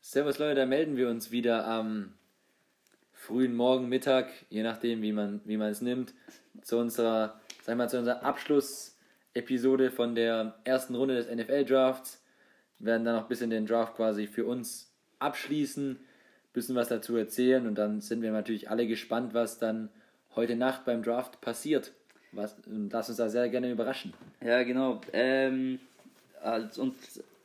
Servus Leute, da melden wir uns wieder am frühen Morgen, Mittag, je nachdem, wie man, wie man es nimmt, zu unserer, sag mal, zu unserer Abschlussepisode von der ersten Runde des NFL-Drafts. Wir werden dann noch ein bisschen den Draft quasi für uns abschließen, ein bisschen was dazu erzählen und dann sind wir natürlich alle gespannt, was dann heute Nacht beim Draft passiert. Was, lass uns da sehr gerne überraschen. Ja, genau. Ähm, als, und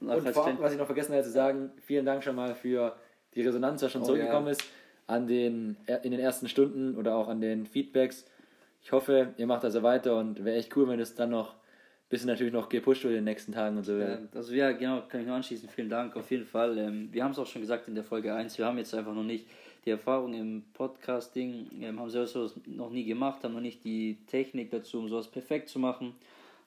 und vor, was ich noch vergessen hatte zu sagen, vielen Dank schon mal für die Resonanz, die schon oh, zurückgekommen ja. ist an den, in den ersten Stunden oder auch an den Feedbacks. Ich hoffe, ihr macht also weiter und wäre echt cool, wenn es dann noch ein bisschen natürlich noch gepusht wird in den nächsten Tagen und so. Ja, also ja, genau, kann ich nur anschließen. Vielen Dank auf jeden Fall. Ähm, wir haben es auch schon gesagt in der Folge 1, wir haben jetzt einfach noch nicht die Erfahrung im Podcasting, ähm, haben selbst sowas noch nie gemacht, haben noch nicht die Technik dazu, um sowas perfekt zu machen.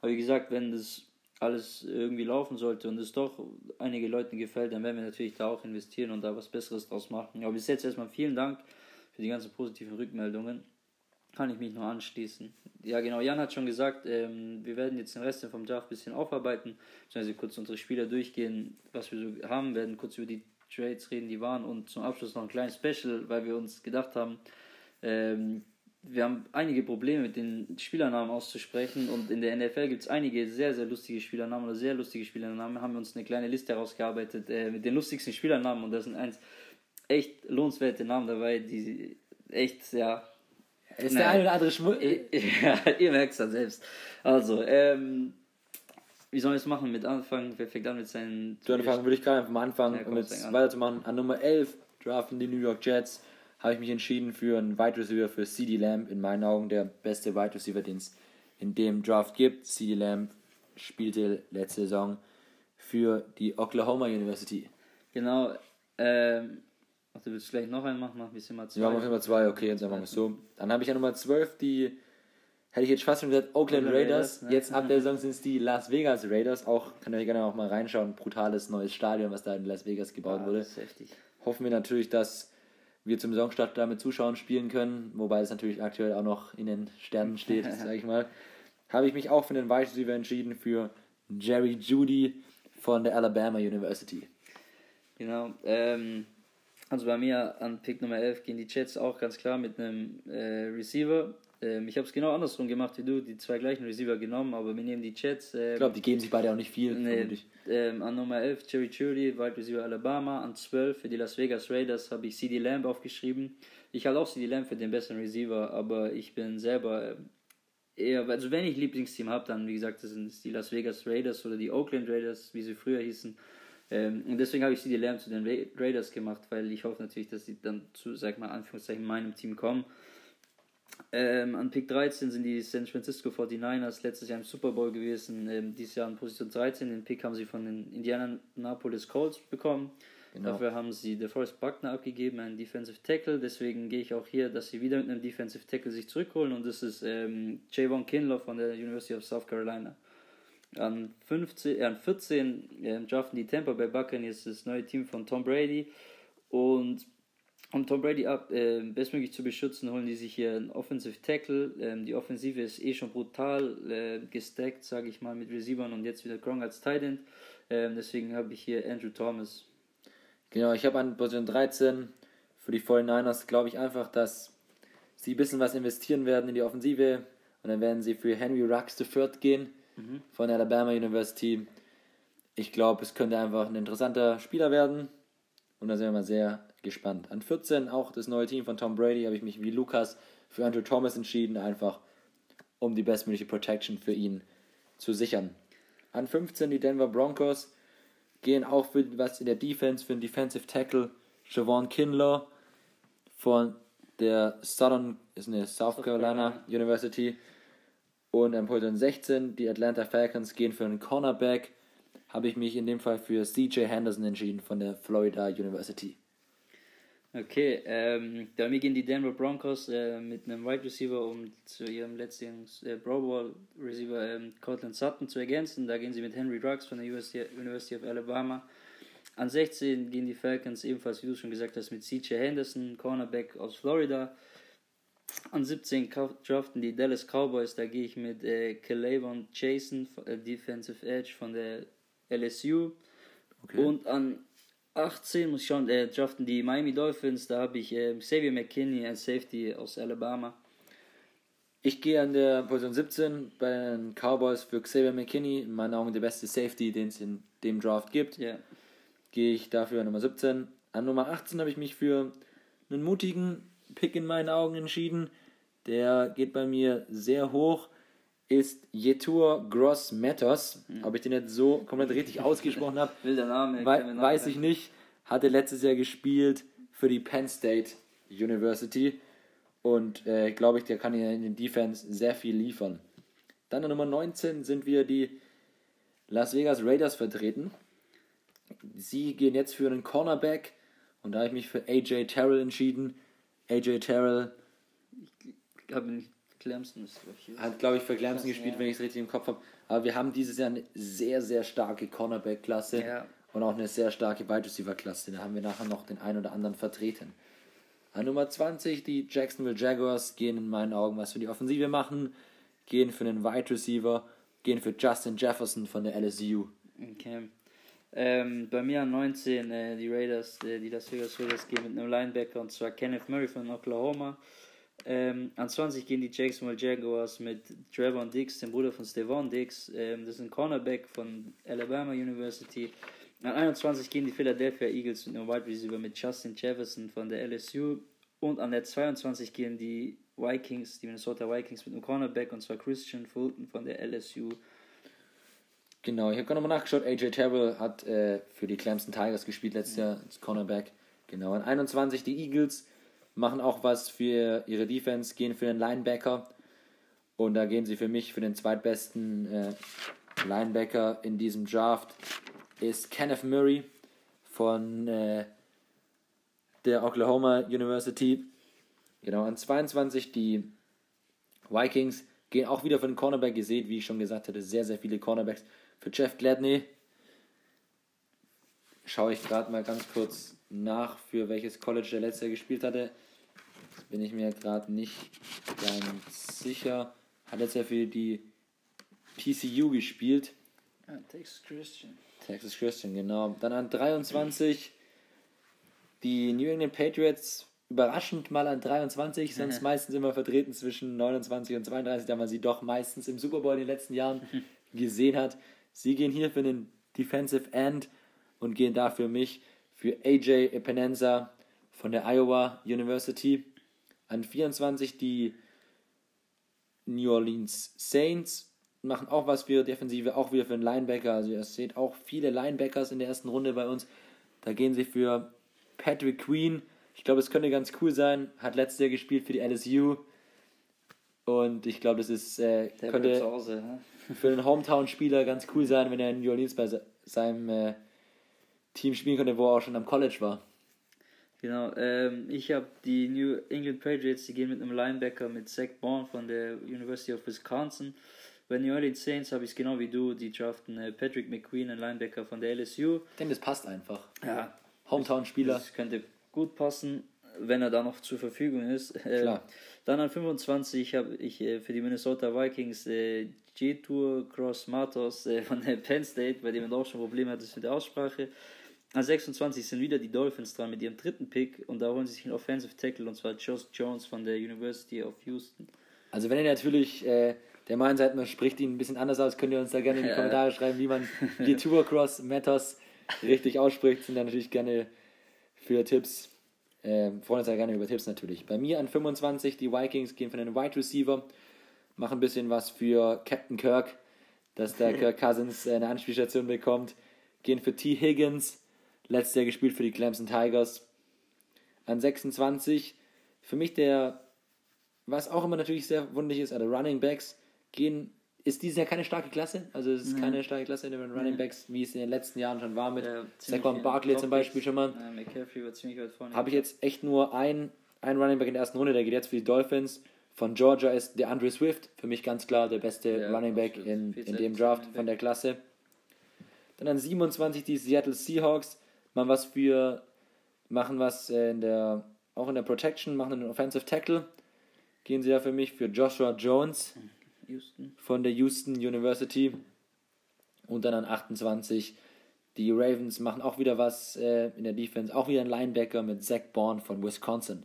Aber wie gesagt, wenn das alles irgendwie laufen sollte und es doch einige Leuten gefällt, dann werden wir natürlich da auch investieren und da was Besseres draus machen. Aber bis jetzt erstmal vielen Dank für die ganzen positiven Rückmeldungen. Kann ich mich nur anschließen. Ja, genau, Jan hat schon gesagt, ähm, wir werden jetzt den Rest vom Draft ein bisschen aufarbeiten, beziehungsweise kurz unsere Spieler durchgehen, was wir so haben, werden kurz über die Trades reden, die waren und zum Abschluss noch ein kleines Special, weil wir uns gedacht haben, ähm, wir haben einige Probleme mit den Spielernamen auszusprechen und in der NFL gibt es einige sehr, sehr lustige Spielernamen oder sehr lustige Spielernamen. Haben wir uns eine kleine Liste herausgearbeitet äh, mit den lustigsten Spielernamen und da sind eins echt lohnenswerte Namen dabei, die echt, ja. Ist der eine oder andere Schmuck? Ja, ihr merkt es dann selbst. Also, ähm, wie sollen wir es machen mit Anfang? Wer fängt an mit seinen. Zu Anfang würde ich gerade einfach mal anfangen, ja, um jetzt weiterzumachen. An Nummer 11 draften die New York Jets habe ich mich entschieden für einen Wide Receiver für CD Lamb. In meinen Augen der beste Wide Receiver, den es in dem Draft gibt. CD Lamb spielte letzte Saison für die Oklahoma University. Genau. Ähm, ach, du willst gleich noch einen machen? Mach ein bisschen mal zwei. Ja, machen wir mal zwei, okay, jetzt machen wir es so. Dann habe ich ja Nummer 12 die, hätte ich jetzt fast schon gesagt, Oakland Raiders. Raiders ne? Jetzt ab der Saison sind es die Las Vegas Raiders. Auch, könnt ihr gerne auch mal reinschauen. Brutales neues Stadion, was da in Las Vegas gebaut ja, wurde. Hoffen wir natürlich, dass wir zum Saisonstart damit Zuschauern spielen können, wobei es natürlich aktuell auch noch in den Sternen steht, sage ich mal, habe ich mich auch für den Wide Receiver entschieden für Jerry Judy von der Alabama University. Genau, ähm, also bei mir an Pick Nummer 11 gehen die Jets auch ganz klar mit einem äh, Receiver. Ähm, ich habe es genau andersrum gemacht wie du, die zwei gleichen Receiver genommen, aber wir nehmen die Jets. Ähm, ich glaube, die geben sich beide auch nicht viel. Nee, ähm, an Nummer 11 Jerry Judy, Wide Receiver Alabama. An 12 für die Las Vegas Raiders habe ich CD Lamb aufgeschrieben. Ich halte auch CD Lamb für den besseren Receiver, aber ich bin selber äh, eher, also wenn ich Lieblingsteam habe, dann wie gesagt, das sind die Las Vegas Raiders oder die Oakland Raiders, wie sie früher hießen. Ähm, und deswegen habe ich CD Lamb zu den Raiders gemacht, weil ich hoffe natürlich, dass sie dann zu, sag mal, Anführungszeichen meinem Team kommen. Ähm, an Pick 13 sind die San Francisco 49ers letztes Jahr im Super Bowl gewesen, ähm, dieses Jahr an Position 13. Den Pick haben sie von den Indianapolis Colts bekommen. Genau. Dafür haben sie DeForest Buckner abgegeben, einen Defensive Tackle. Deswegen gehe ich auch hier, dass sie wieder mit einem Defensive Tackle sich zurückholen und das ist ähm, Javon Kinlaw von der University of South Carolina. An, 15, äh, an 14 äh, draften die Tampa Bay Buccaneers das neue Team von Tom Brady und um Tom Brady ab, äh, bestmöglich zu beschützen, holen die sich hier einen Offensive Tackle. Ähm, die Offensive ist eh schon brutal äh, gestackt, sage ich mal, mit Receivern und jetzt wieder Gronk als Tight End. Ähm, deswegen habe ich hier Andrew Thomas. Genau, ich habe an Position 13 für die 49ers, glaube ich einfach, dass sie ein bisschen was investieren werden in die Offensive und dann werden sie für Henry Rux III gehen mhm. von Alabama University. Ich glaube, es könnte einfach ein interessanter Spieler werden und da sind wir mal sehr gespannt. An 14 auch das neue Team von Tom Brady habe ich mich wie Lukas für Andrew Thomas entschieden, einfach um die bestmögliche Protection für ihn zu sichern. An 15 die Denver Broncos gehen auch für was in der Defense für den Defensive Tackle Javon Kinlaw von der Southern ist eine South Carolina University und am Position 16 die Atlanta Falcons gehen für einen Cornerback habe ich mich in dem Fall für CJ Henderson entschieden von der Florida University. Okay, ähm, mir gehen die Denver Broncos äh, mit einem Wide Receiver, um zu ihrem letzten äh, Pro Bowl Receiver ähm, Cortland Sutton zu ergänzen. Da gehen sie mit Henry Ruggs von der University, University of Alabama. An 16 gehen die Falcons ebenfalls, wie du schon gesagt hast, mit CJ Henderson, Cornerback aus Florida. An 17 draften die Dallas Cowboys, da gehe ich mit äh, Calavon Jason, äh, Defensive Edge von der LSU. Okay. Und an 18 muss ich schauen, äh, draften die Miami Dolphins, da habe ich äh, Xavier McKinney, ein Safety aus Alabama. Ich gehe an der Position 17 bei den Cowboys für Xavier McKinney, in meinen Augen der beste Safety, den es in dem Draft gibt. Yeah. Gehe ich dafür an Nummer 17. An Nummer 18 habe ich mich für einen mutigen Pick in meinen Augen entschieden. Der geht bei mir sehr hoch. Ist Yetur Gross Matters. Mhm. Ob ich den jetzt so komplett richtig ausgesprochen habe, wei weiß ich nicht. Hatte letztes Jahr gespielt für die Penn State University. Und äh, glaube ich, der kann hier in den Defense sehr viel liefern. Dann an Nummer 19 sind wir die Las Vegas Raiders vertreten. Sie gehen jetzt für einen Cornerback und da habe ich mich für AJ Terrell entschieden. AJ Terrell. Ich glaube, Clemson ist, Hat, glaube ich, für Clemson gespielt, ja. wenn ich es richtig im Kopf habe. Aber wir haben dieses Jahr eine sehr, sehr starke Cornerback-Klasse ja. und auch eine sehr starke Wide Receiver-Klasse. Da haben wir nachher noch den einen oder anderen vertreten. An Nummer 20, die Jacksonville Jaguars, gehen in meinen Augen was für die Offensive machen, gehen für einen Wide Receiver, gehen für Justin Jefferson von der LSU. Okay. Ähm, bei mir an 19 äh, die Raiders, äh, die Las Vegas Raiders gehen mit einem Linebacker und zwar Kenneth Murray von Oklahoma. Ähm, an 20 gehen die Jacksonville Jaguars mit Trevor Dix, dem Bruder von Stevon Dix. Ähm, das ist ein Cornerback von Alabama University. An 21 gehen die Philadelphia Eagles mit einem Wide Receiver mit Justin Jefferson von der LSU. Und an der 22 gehen die Vikings, die Minnesota Vikings mit einem Cornerback und zwar Christian Fulton von der LSU. Genau, ich habe gerade nochmal nachgeschaut. AJ Terrell hat äh, für die Clemson Tigers gespielt letztes Jahr als Cornerback. Genau, an 21 die Eagles machen auch was für ihre Defense, gehen für den Linebacker. Und da gehen sie für mich für den zweitbesten äh, Linebacker in diesem Draft ist Kenneth Murray von äh, der Oklahoma University. Genau, an 22 die Vikings gehen auch wieder für den Cornerback. Ihr seht, wie ich schon gesagt hatte, sehr, sehr viele Cornerbacks. Für Jeff Gladney schaue ich gerade mal ganz kurz nach, für welches College der letzte gespielt hatte. Das bin ich mir gerade nicht ganz sicher. Hat jetzt ja für die TCU gespielt. Ah, Texas Christian. Texas Christian, genau. Dann an 23 die New England Patriots überraschend mal an 23, sonst meistens immer vertreten zwischen 29 und 32, da man sie doch meistens im Super Bowl in den letzten Jahren gesehen hat. Sie gehen hier für den Defensive End und gehen da für mich für AJ Epinenza von der Iowa University. An 24 die New Orleans Saints machen auch was für Defensive, auch wieder für einen Linebacker. Also ihr seht auch viele Linebackers in der ersten Runde bei uns. Da gehen sie für Patrick Queen. Ich glaube, es könnte ganz cool sein. Hat letztes Jahr gespielt für die LSU. Und ich glaube, das ist äh, könnte Hause, ne? für einen Hometown-Spieler ganz cool sein, wenn er in New Orleans bei seinem äh, Team spielen könnte, wo er auch schon am College war. Genau, ähm, ich habe die New England Patriots, die gehen mit einem Linebacker mit Zach Bourne von der University of Wisconsin. Bei New Orleans Saints habe ich es genau wie du, die draften äh, Patrick McQueen, ein Linebacker von der LSU. Ich denke, das passt einfach. Ja. Hometown-Spieler. Das könnte gut passen, wenn er da noch zur Verfügung ist. Äh, Klar. Dann an 25 habe ich äh, für die Minnesota Vikings äh, G-Tour Cross Matos äh, von der Penn State, bei dem man auch schon Probleme hat mit der Aussprache. An 26 sind wieder die Dolphins dran mit ihrem dritten Pick und da holen sie sich einen Offensive Tackle und zwar Josh Jones von der University of Houston. Also wenn ihr natürlich äh, der Meinung seid, man spricht ihn ein bisschen anders aus, könnt ihr uns da gerne in die Kommentare schreiben, wie man die Tour Cross Matos richtig ausspricht. Sind da natürlich gerne für Tipps. Äh, freuen uns ja gerne über Tipps natürlich. Bei mir an 25, die Vikings gehen für einen Wide Receiver, machen ein bisschen was für Captain Kirk, dass der Kirk Cousins eine Anspielstation bekommt. Gehen für T. Higgins, letztes Jahr gespielt für die Clemson Tigers. An 26, für mich der, was auch immer natürlich sehr wunderlich ist, also Running Backs, gehen, ist dieses Jahr keine starke Klasse. Also es ist mhm. keine starke Klasse in den Running Backs, wie es in den letzten Jahren schon war mit ja, Saquon Barkley zum Beispiel schon mal. Ja, Habe ich jetzt echt nur ein, ein Running Back in der ersten Runde, der geht jetzt für die Dolphins. Von Georgia ist der Andre Swift, für mich ganz klar der beste ja, Running Back in, in dem Draft von der Klasse. Dann an 27 die Seattle Seahawks, machen was für, machen was in der, auch in der Protection, machen einen Offensive Tackle gehen sie da für mich für Joshua Jones Houston. von der Houston University. Und dann an 28 die Ravens machen auch wieder was äh, in der Defense, auch wieder ein Linebacker mit Zach Bourne von Wisconsin.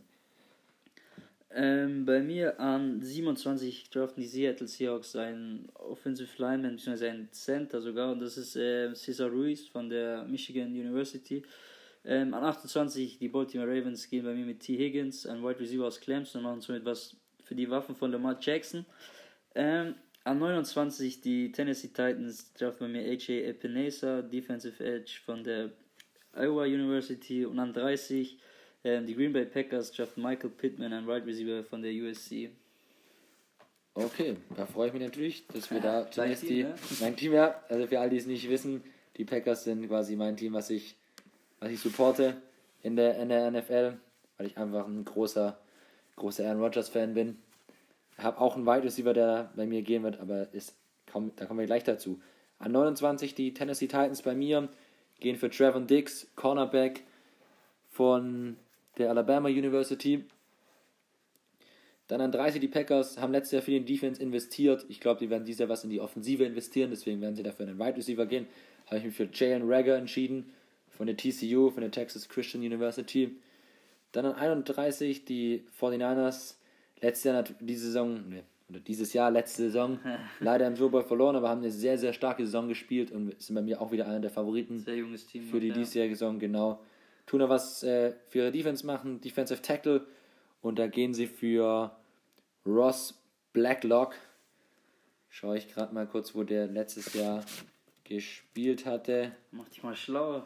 Ähm, bei mir an 27 draften die Seattle Seahawks einen Offensive Lineman, beziehungsweise einen Center sogar, und das ist äh, Cesar Ruiz von der Michigan University. Ähm, an 28 die Baltimore Ravens gehen bei mir mit T. Higgins, ein Wide Receiver aus Clemson, und machen somit was für die Waffen von Lamar Jackson. Ähm, an 29 die Tennessee Titans draften bei mir AJ Epinesa, Defensive Edge von der Iowa University. Und an 30 ähm, die Green Bay Packers draften Michael Pittman, ein Wide Receiver von der USC. Okay, da freue ich mich natürlich, dass wir da zunächst die. Ne? Mein Team, ja, also für all die es nicht wissen, die Packers sind quasi mein Team, was ich, was ich supporte in der, in der NFL, weil ich einfach ein großer, großer Aaron Rodgers Fan bin. Habe auch einen Wide Receiver, der bei mir gehen wird, aber ist, komm, da kommen wir gleich dazu. An 29 die Tennessee Titans bei mir gehen für Trevor Dix, Cornerback von der Alabama University. Dann an 30 die Packers haben letztes Jahr viel in Defense investiert. Ich glaube, die werden dieses Jahr was in die Offensive investieren, deswegen werden sie dafür in den Wide Receiver gehen. Habe ich mich für Jalen Rager entschieden von der TCU, von der Texas Christian University. Dann an 31 die 49ers. Letztes Jahr, diese Saison, ne, oder dieses Jahr, letzte Saison, leider im Super Bowl verloren, aber haben eine sehr, sehr starke Saison gespielt und sind bei mir auch wieder einer der Favoriten sehr junges Team für die ja. diesjährige Saison, genau tun da was äh, für ihre Defense machen, Defensive Tackle. Und da gehen sie für Ross Blacklock. Schaue ich gerade mal kurz, wo der letztes Jahr gespielt hatte. Mach dich mal schlau.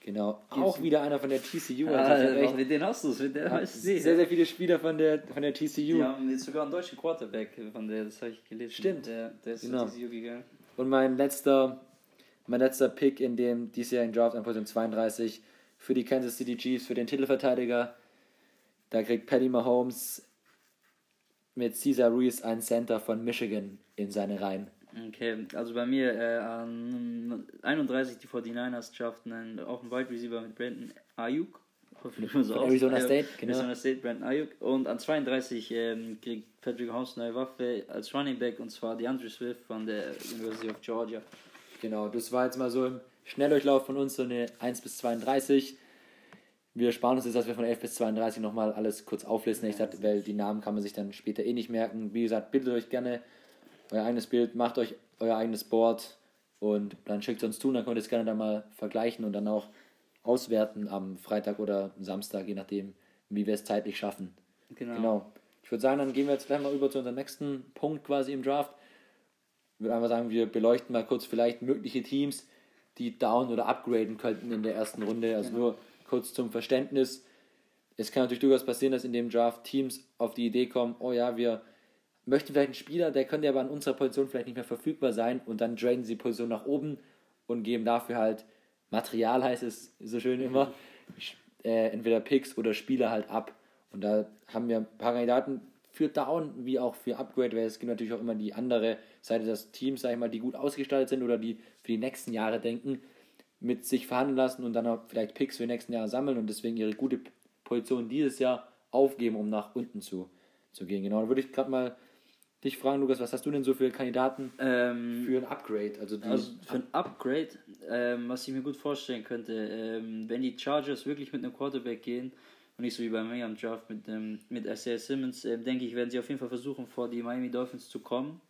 Genau, auch wieder einer von der TCU. Ah, also mit den hast du es, sehr, sehr viele Spieler von der, von der TCU. Die haben jetzt sogar einen deutschen Quarterback von der, das habe ich gelesen. Stimmt. Der, der ist genau. TCU gegangen. Und mein letzter, mein letzter Pick in dem diesjährigen Draft an Position 32 für die Kansas City Chiefs, für den Titelverteidiger. Da kriegt Patty Mahomes mit Cesar Ruiz ein Center von Michigan in seine Reihen. Okay, also bei mir äh, an 31 die 49ers schafften einen, auch einen Wide Receiver mit Brandon Ayuk. Hoffentlich so Arizona State, genau. Arizona State, Brandon Ayuk. Und an 32 ähm, kriegt Patrick Holmes eine neue Waffe als Running Back und zwar DeAndre Swift von der University of Georgia. Genau, das war jetzt mal so im Schnelldurchlauf von uns so eine 1 bis 32. Wir sparen uns jetzt, dass wir von 11 bis 32 nochmal alles kurz auflisten, ja, weil die Namen kann man sich dann später eh nicht merken. Wie gesagt, bildet euch gerne euer eigenes Bild, macht euch euer eigenes Board und dann schickt es uns zu, dann könnt ihr es gerne dann mal vergleichen und dann auch auswerten am Freitag oder Samstag, je nachdem, wie wir es zeitlich schaffen. Genau. genau. Ich würde sagen, dann gehen wir jetzt gleich mal über zu unserem nächsten Punkt quasi im Draft. Ich würde einfach sagen, wir beleuchten mal kurz vielleicht mögliche Teams, die down oder upgraden könnten in der ersten Runde. Also genau. nur kurz zum Verständnis. Es kann natürlich durchaus passieren, dass in dem Draft Teams auf die Idee kommen, oh ja, wir möchten vielleicht einen Spieler, der könnte aber an unserer Position vielleicht nicht mehr verfügbar sein und dann traden sie die Position nach oben und geben dafür halt Material, heißt es so schön immer, äh, entweder Picks oder Spieler halt ab. Und da haben wir ein paar Kandidaten für Down wie auch für Upgrade, weil es gibt natürlich auch immer die andere Seite des Teams, sag ich mal, die gut ausgestaltet sind oder die für die nächsten Jahre denken, mit sich verhandeln lassen und dann auch vielleicht Picks für die nächsten Jahre sammeln und deswegen ihre gute Position dieses Jahr aufgeben, um nach unten zu, zu gehen. Genau, da würde ich gerade mal dich fragen, Lukas, was hast du denn so für Kandidaten ähm, für ein Upgrade? Also, also für ein Upgrade, ähm, was ich mir gut vorstellen könnte, ähm, wenn die Chargers wirklich mit einem Quarterback gehen und nicht so wie bei mir am Draft mit, ähm, mit Isaiah Simmons, äh, denke ich, werden sie auf jeden Fall versuchen, vor die Miami Dolphins zu kommen.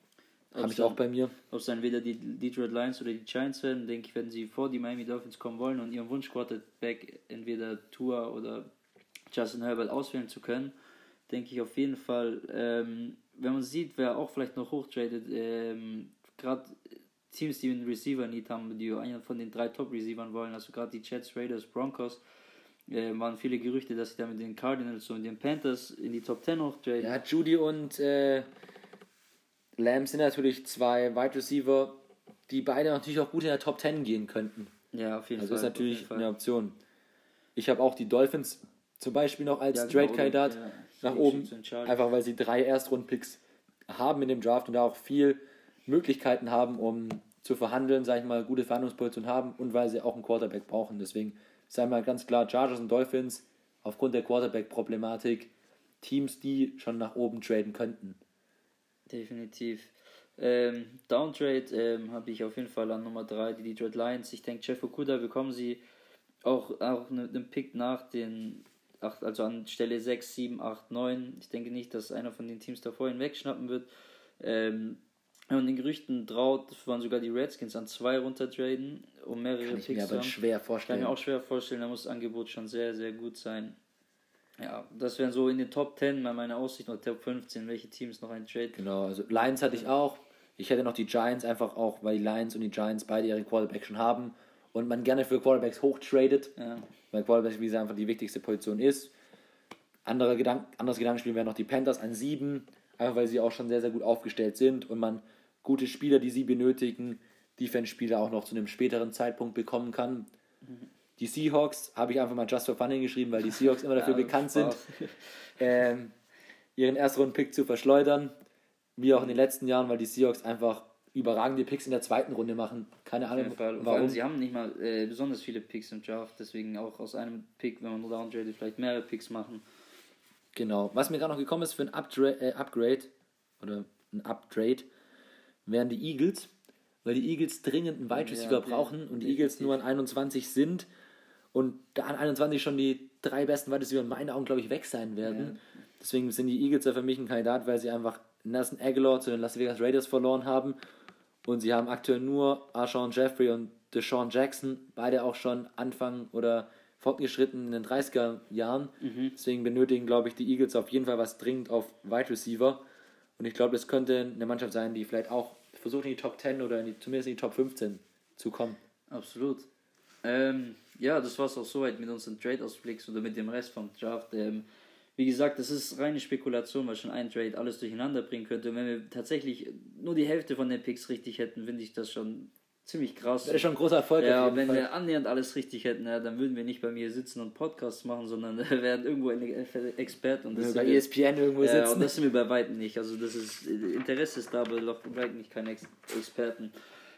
Habe ich auch bei mir. Ob es dann weder die Detroit Lions oder die Giants werden, denke ich, werden sie vor die Miami Dolphins kommen wollen und ihren Wunsch Quarterback entweder Tua oder Justin Herbert auswählen zu können, denke ich auf jeden Fall. Ähm, wenn man sieht, wer auch vielleicht noch hochtradet, ähm, gerade Teams, die einen Receiver nicht haben, die einen von den drei Top-Receivern wollen, also gerade die Jets, Raiders, Broncos, äh, waren viele Gerüchte, dass sie da mit den Cardinals und den Panthers in die Top 10 hochtraden. Ja, Judy und äh, Lamb sind natürlich zwei Wide Receiver, die beide natürlich auch gut in der Top 10 gehen könnten. Ja, auf jeden also Fall. Das ist natürlich eine Option. Ich habe auch die Dolphins zum Beispiel noch als ja, genau, Trade-Kandidat ja, nach oben, einfach weil sie drei Erstrunden-Picks haben in dem Draft und da auch viel Möglichkeiten haben, um zu verhandeln, sage ich mal, gute Verhandlungsposition haben und weil sie auch einen Quarterback brauchen. Deswegen sei mal ganz klar, Chargers und Dolphins aufgrund der Quarterback-Problematik Teams, die schon nach oben traden könnten. Definitiv. Ähm, Downtrade ähm, habe ich auf jeden Fall an Nummer 3, die Detroit Lions. Ich denke, Jeff Okuda bekommen sie auch, auch einen ne Pick nach den, acht, also an Stelle 6, 7, 8, 9. Ich denke nicht, dass einer von den Teams davor hinwegschnappen wird. Ähm, und den Gerüchten traut, waren sogar die Redskins an zwei runtertraden, um mehrere Kann ich Picks mir aber schwer vorstellen. Kann ich mir auch schwer vorstellen, da muss das Angebot schon sehr, sehr gut sein. Ja, das wären so in den Top 10 bei meiner Aussicht oder Top 15, welche Teams noch ein Trade. Genau, also Lions hatte ich auch. Ich hätte noch die Giants einfach auch, weil die Lions und die Giants beide ihre Quarterback schon haben und man gerne für Quarterbacks hochtradet, ja. weil Quarterbacks, wie gesagt, einfach die wichtigste Position ist. Andere Gedank anderes Gedankenspiel wären noch die Panthers an 7, einfach weil sie auch schon sehr, sehr gut aufgestellt sind und man gute Spieler, die sie benötigen, Defense-Spieler auch noch zu einem späteren Zeitpunkt bekommen kann. Mhm. Die Seahawks habe ich einfach mal just for fun hingeschrieben, weil die Seahawks immer dafür ja, bekannt sind, ähm, ihren Erstrunden-Pick zu verschleudern. Wie auch in den letzten Jahren, weil die Seahawks einfach überragende Picks in der zweiten Runde machen. Keine Ahnung, warum. sie haben nicht mal äh, besonders viele Picks im Draft, deswegen auch aus einem Pick, wenn man nur downtradet, vielleicht mehrere Picks machen. Genau. Was mir gerade noch gekommen ist für ein Updra äh, Upgrade oder ein Uptrade, wären die Eagles, weil die Eagles dringend einen Wide Receiver ja, brauchen und die Eagles nur an 21 sind und da an 21 schon die drei besten Wide Receiver in meinen Augen, glaube ich, weg sein werden. Ja. Deswegen sind die Eagles ja für mich ein Kandidat, weil sie einfach Nelson Aguilar zu den Las Vegas Raiders verloren haben und sie haben aktuell nur Arshawn Jeffrey und Deshaun Jackson, beide auch schon Anfang oder fortgeschritten in den 30er Jahren. Mhm. Deswegen benötigen, glaube ich, die Eagles auf jeden Fall was dringend auf Wide Receiver. Und ich glaube, das könnte eine Mannschaft sein, die vielleicht auch versucht, in die Top 10 oder in die, zumindest in die Top 15 zu kommen. Absolut. Ähm, ja, das war es auch soweit mit unseren Trade-Ausblicks oder mit dem Rest vom Draft. Ähm, wie gesagt, das ist reine Spekulation, weil schon ein Trade alles durcheinander bringen könnte. Und wenn wir tatsächlich nur die Hälfte von den Picks richtig hätten, finde ich das schon ziemlich krass. Wäre schon ein großer Erfolg. Ja, wenn Fall. wir annähernd alles richtig hätten, ja, dann würden wir nicht bei mir sitzen und Podcasts machen, sondern wir wären irgendwo ein Experte. Und das bei ESPN irgendwo ja, sitzen. Und das sind wir bei weitem nicht. Also das ist Interesse ist da, aber bei weitem nicht keine Ex Experten.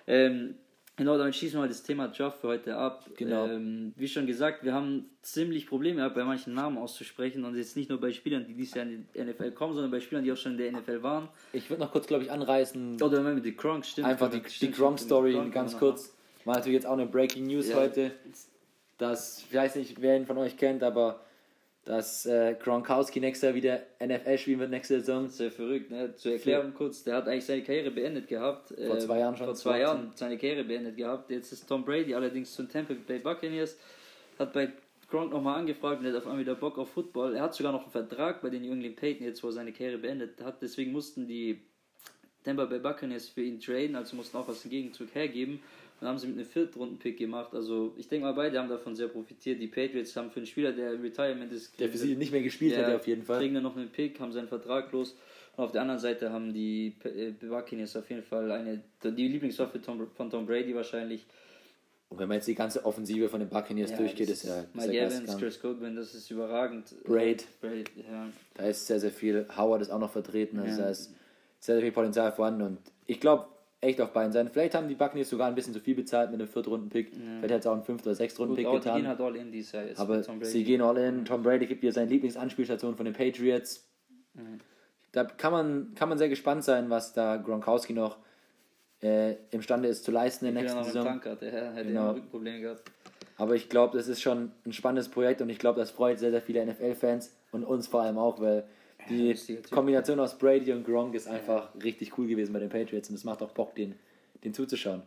Ähm, Genau, damit schließen wir mal das Thema Job für heute ab. Genau. Ähm, wie schon gesagt, wir haben ziemlich Probleme gehabt, bei manchen Namen auszusprechen und jetzt nicht nur bei Spielern, die dieses Jahr in die NFL kommen, sondern bei Spielern, die auch schon in der NFL waren. Ich würde noch kurz, glaube ich, anreißen. Oder wenn wir die Gronk stimmt. Einfach die, die Gronk-Story ganz kurz. War natürlich jetzt auch eine Breaking News ja. heute. Das, ich weiß nicht, wer ihn von euch kennt, aber dass äh, Gronkowski nächstes Jahr wieder NFL spielen wird nächste Saison. Sehr verrückt, ne? Zur Erklärung kurz, der hat eigentlich seine Karriere beendet gehabt. Vor zwei Jahren schon. Vor zwei Jahren seine Karriere beendet gehabt. Jetzt ist Tom Brady allerdings zum Tampa Bay Buccaneers, hat bei Gronk nochmal angefragt und hat auf einmal wieder Bock auf Football. Er hat sogar noch einen Vertrag bei den New England Patriots, wo er seine Karriere beendet hat. Deswegen mussten die Tampa Bay Buccaneers für ihn traden, also mussten auch was im Gegenzug hergeben. Dann haben sie mit einem Viertrunden-Pick gemacht. Also ich denke mal, beide haben davon sehr profitiert. Die Patriots haben für einen Spieler, der im Retirement ist, der für sie nicht mehr gespielt hat, auf jeden Fall. Kriegen dann noch einen Pick, haben seinen Vertrag los. Und auf der anderen Seite haben die äh, Buccaneers auf jeden Fall eine die Lieblingswaffe von Tom Brady wahrscheinlich. Und wenn man jetzt die ganze Offensive von den Buccaneers ja, durchgeht, ist ja. Mike Evans, Chris Goodwin, das ist überragend. Braid. Braid ja. Da ist sehr, sehr viel. Howard ist auch noch vertreten. Also ja. da ist sehr, sehr viel Potenzial vorhanden. Und ich glaube, echt auf beiden Seiten. Vielleicht haben die Buccaneers sogar ein bisschen zu viel bezahlt mit einem Viertrunden-Pick. Ja. Vielleicht hätte es auch einen Fünft- oder Sechstrunden-Pick getan. Die gehen halt all in dieses Jahr jetzt Aber sie gehen all in. Tom Brady gibt ihr seine Lieblingsanspielstation von den Patriots. Mhm. Da kann man, kann man sehr gespannt sein, was da Gronkowski noch äh, imstande ist zu leisten in der nächsten Saison. Krank hat, der hätte genau. Rückenprobleme gehabt. Aber ich glaube, das ist schon ein spannendes Projekt und ich glaube, das freut sehr, sehr viele NFL-Fans und uns vor allem auch, weil die Kombination aus Brady und Gronk ist einfach ja. richtig cool gewesen bei den Patriots und es macht auch Bock, den, den zuzuschauen.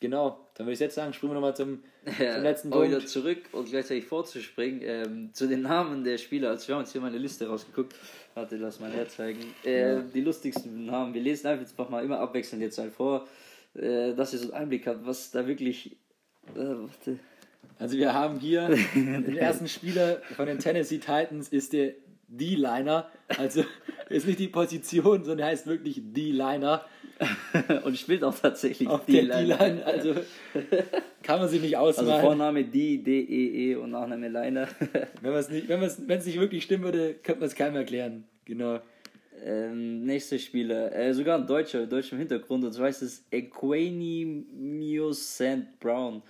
Genau, dann würde ich jetzt sagen, springen wir nochmal zum, ja, zum letzten Punkt. wieder zurück und gleichzeitig vorzuspringen ähm, zu den Namen der Spieler. Also wir haben uns hier mal eine Liste rausgeguckt. Warte, lass mal herzeigen. Äh, ja. Die lustigsten Namen. Wir lesen einfach mal immer abwechselnd jetzt halt vor, äh, dass ihr so einen Einblick habt, was da wirklich. Äh, warte. Also wir haben hier den ersten Spieler von den Tennessee Titans ist der D-Liner. Also ist nicht die Position, sondern heißt wirklich D-Liner. und spielt auch tatsächlich auf D-Line. Also kann man sich nicht ausmalen. Also Vorname D, D, E, E und Nachname Liner. wenn es nicht, wenn nicht wirklich stimmen würde, könnte man es keinem erklären. Genau. Ähm, nächster Spieler, äh, sogar ein Deutscher, deutschem Hintergrund, und zwar heißt es Equanimeous Sand Brown.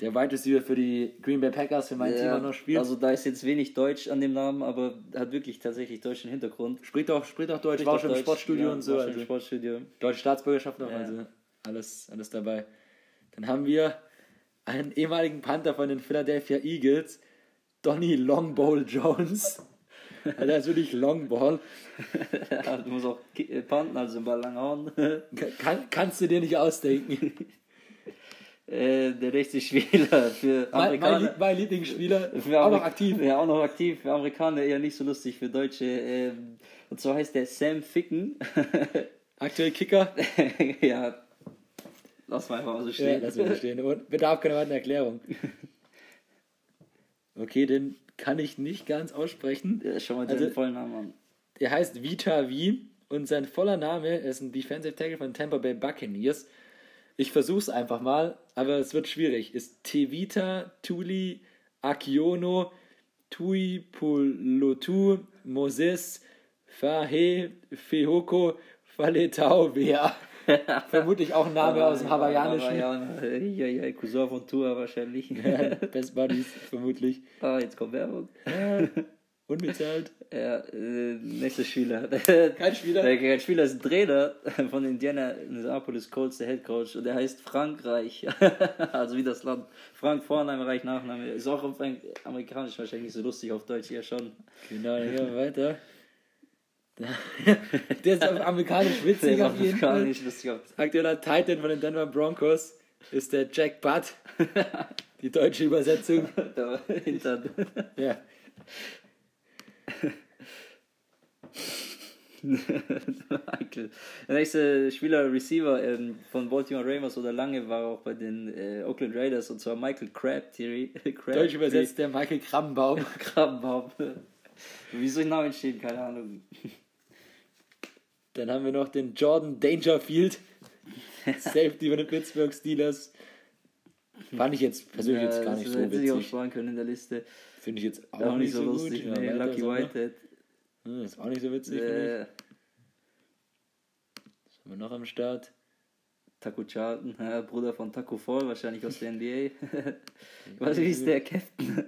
Der Wide Receiver für die Green Bay Packers, für mein Team auch noch spielt. Also da ist jetzt wenig Deutsch an dem Namen, aber hat wirklich tatsächlich deutschen Hintergrund. Spricht auch, spricht auch Deutsch, Spricht war auch schon im Deutsch, Sportstudio ja, und so. war schon Also im Sportstudio. deutsche Staatsbürgerschaft noch, Ja. also alles, alles dabei. Dann haben wir einen ehemaligen Panther von den Philadelphia Eagles, Donny Longball Jones. Das ist wirklich Longball. Ja, du musst auch äh, panten, also den Ball lang hauen. Kann, kannst du dir nicht ausdenken. äh, der rechte Spieler für Mein, mein, Amerikaner. Lie- mein Lieblingsspieler, auch noch aktiv. Ja, auch noch aktiv. Für Amerikaner eher nicht so lustig, für Deutsche. Ähm, und zwar heißt der Sam Ficken. Aktuell Kicker. ja, lass mal einfach mal so Ja, stehen. lass mal so stehen. Und bedarf keiner weiteren Erklärung. Okay, den kann ich nicht ganz aussprechen. Ja, schau mal Also- den vollen Namen an. Er heißt Vita V und sein voller Name ist ein Defensive Tackle von Tampa Bay Buccaneers. Ich versuch's einfach mal, aber es wird schwierig. Ist Tevita Tuli Akiono Tui Pulotu Moses Fahe Fehoko Faletau Wea. Vermutlich auch ein Name aus dem Hawaiianischen. Hawaiianer. Ja, ja, Cousin von Tour wahrscheinlich. Best Buddies, vermutlich. ah, jetzt kommt Werbung. Unbezahlt. Ja, äh, nächster Spieler. Kein Spieler? Der, kein Spieler ist ein Trainer von Indiana Indianapolis Colts, der Head Coach, und der heißt Frankreich. also wie das Land. Frank Vorname, Reich Nachname. Ist auch auf amerikanisch wahrscheinlich nicht so lustig, auf Deutsch eher schon. Genau, wir weiter. Der ist amerikanisch Der witzig ist auf jeden Fall. lustig. auf- Aktueller Titan von den Denver Broncos ist der Jack Butt. Die deutsche Übersetzung. Da hinter. Ja. Michael. Der nächste Spieler, Receiver ähm, von Baltimore Ravens oder lange war auch bei den äh, Oakland Raiders und zwar Michael Crabtree. Crabtree. Deutsch übersetzt der Michael Krabbenbaum. Krabbenbaum. Wie soll ich Namen stehen? Keine Ahnung. Dann haben wir noch den Jordan Dangerfield. Safety von den Pittsburgh Steelers. Fand ich jetzt persönlich jetzt gar nicht so hätte ich auch witzig. sparen können in der Liste. Finde ich jetzt auch, Auch, nicht so lustig. gut. Ja, nee, Lucky wir. Whitehead. Hm, Ist auch nicht so witzig. Äh, Was haben wir noch am Start? Taco Charlton, ja, Bruder von Taco Fall, wahrscheinlich aus der NBA. Was wie ist der Captain?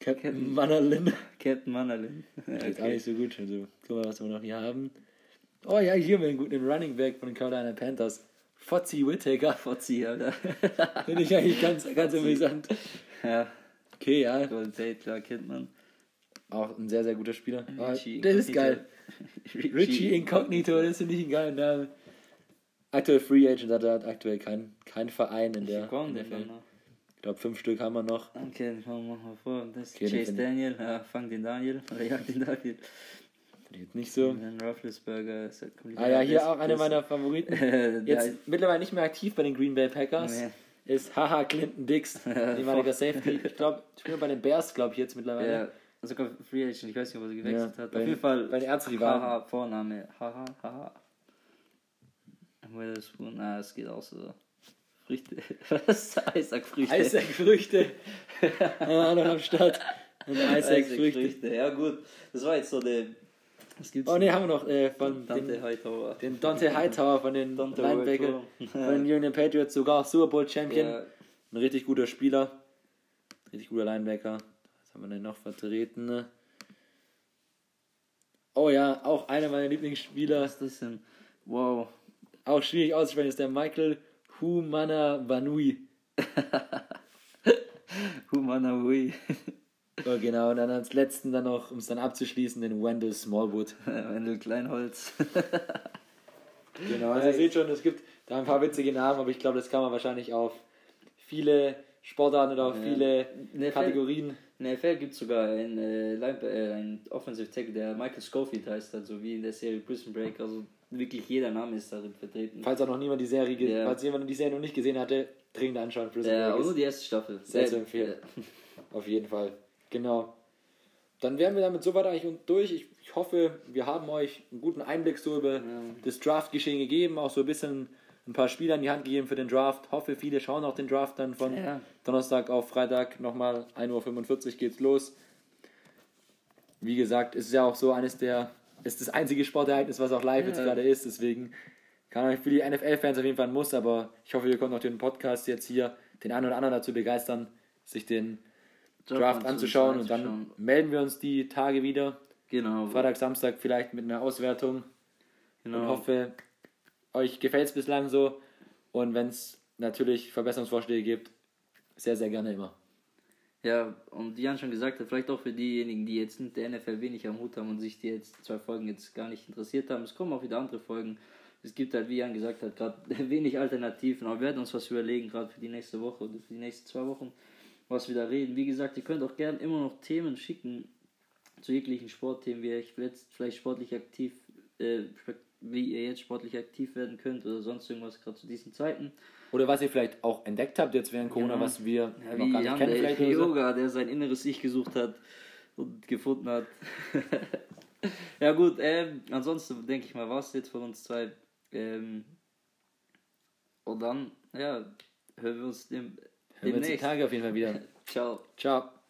Captain Mannerlin. Captain Mannerlin. Ist auch nicht so gut. Also, guck mal, was wir noch hier haben. Oh ja, hier haben wir einen guten Running Back von den Carolina Panthers. Fozzy Whittaker. Fotzi, Alter. Finde ich eigentlich ganz, ganz amüsant. ja, Okay, ja. Qualität, klar, kennt man. Auch ein sehr, sehr guter Spieler. Oh, Richie das ist geil. Richie Incognito, das finde ich einen geilen Namen. Aktuell Free Agent hat er aktuell kein, kein Verein in der. Komm, in der dann noch. ich glaube, fünf Stück haben wir noch. Okay, den fangen wir mal vor. Das ist Okay, Chase Daniel. Ja, fang den Daniel. Oder jag den Daniel. Jetzt nicht so. Dann Rufflesberger. Ist halt komplett- Ah ja, hier auch einer meiner Favoriten. Jetzt mittlerweile nicht mehr aktiv bei den Green Bay Packers. Nee. Ist Haha Clinton Dix, ehemaliger Safety. Ich glaube, spielt bei den Bears, glaube ich, jetzt mittlerweile. Ja, sogar Free Agent, ich weiß nicht, ob er sie gewechselt Ja, hat. bei- Auf jeden Fall. bei den Erzrivalen. Haha, Vorname. Haha, haha. Witherspoon, ah, es geht auch so. Früchte. Was? Eissackfrüchte. Isaac-Früchte. ah, noch am Start. Und Isaac-Früchte. Eissackfrüchte. Ja, gut. Das war jetzt so der. Was gibt's? Oh ne, haben wir noch äh, von Dante den, Hightower. den Dante Hightower von den Dante Linebacker, von den Union Patriots, sogar Super Bowl Champion. Ja, Ein richtig guter Spieler. Richtig guter Linebacker. Was haben wir denn noch vertreten? Oh ja, auch einer meiner Lieblingsspieler. was ist das denn? Wow. Auch schwierig auszusprechen, ist der Michael Humana Vanui. Humanahui. Oh, genau, und dann als letzten dann noch, um es dann abzuschließen, den Wendell Smallwood. Wendel Kleinholz. Genau, also ihr seht schon, es gibt da ein paar witzige Namen, aber ich glaube, das kann man wahrscheinlich auf viele Sportarten oder auf Ja. viele Ne, Kategorien. In der NFL gibt es sogar einen, äh, äh, einen Offensive Tackle, der Michael Schofield heißt, also wie in der Serie Prison Break. Also wirklich jeder Name ist darin vertreten. Falls auch noch niemand die Serie, Ja. falls jemand die Serie noch nicht gesehen hatte, dringend anschauen. Prison Ja, Break aber ist nur die erste Staffel. sehr Äh, zu empfehlen. äh, Auf jeden Fall. Genau. Dann wären wir damit soweit eigentlich durch. Ich, ich hoffe, wir haben euch einen guten Einblick so über das Draft-Geschehen gegeben, auch so ein bisschen ein paar Spieler in die Hand gegeben für den Draft. Hoffe, viele schauen auch den Draft dann von Ja. Donnerstag auf Freitag nochmal 1.45 Uhr geht's los. Wie gesagt, es ist ja auch so eines der, es ist das einzige Sportereignis, was auch live jetzt Ja. gerade ist, deswegen kann euch für die NFL-Fans auf jeden Fall ein Muss, aber ich hoffe, ihr konntet auch den Podcast jetzt hier den einen oder anderen dazu begeistern, sich den Draft anzuschauen und dann melden wir uns die Tage wieder. Genau. Freitag, Samstag vielleicht mit einer Auswertung. Genau. Und hoffe, euch gefällt es bislang so. Und wenn es natürlich Verbesserungsvorschläge gibt, sehr, sehr gerne immer. Ja, und Jan schon gesagt hat, vielleicht auch für diejenigen, die jetzt mit der NFL wenig am Hut haben und sich die jetzt zwei Folgen jetzt gar nicht interessiert haben. Es kommen auch wieder andere Folgen. Es gibt halt, wie Jan gesagt hat, gerade wenig Alternativen, aber wir werden uns was überlegen, gerade für die nächste Woche oder für die nächsten zwei Wochen, was wir da reden. Wie gesagt, ihr könnt auch gerne immer noch Themen schicken zu jeglichen Sportthemen, wie ihr vielleicht sportlich aktiv, äh, wie ihr jetzt sportlich aktiv werden könnt oder sonst irgendwas, gerade zu diesen Zeiten. Oder was ihr vielleicht auch entdeckt habt jetzt während Corona, genau. was wir ja, noch gar nicht Jan, kennen. Vielleicht der Yoga, so. der sein inneres Ich gesucht hat und gefunden hat. ja gut, ähm, ansonsten denke ich mal, war es jetzt von uns zwei. Ähm, und dann, ja, hören wir uns dem, hören wir uns die Tage auf jeden Fall wieder. Ciao. Ciao.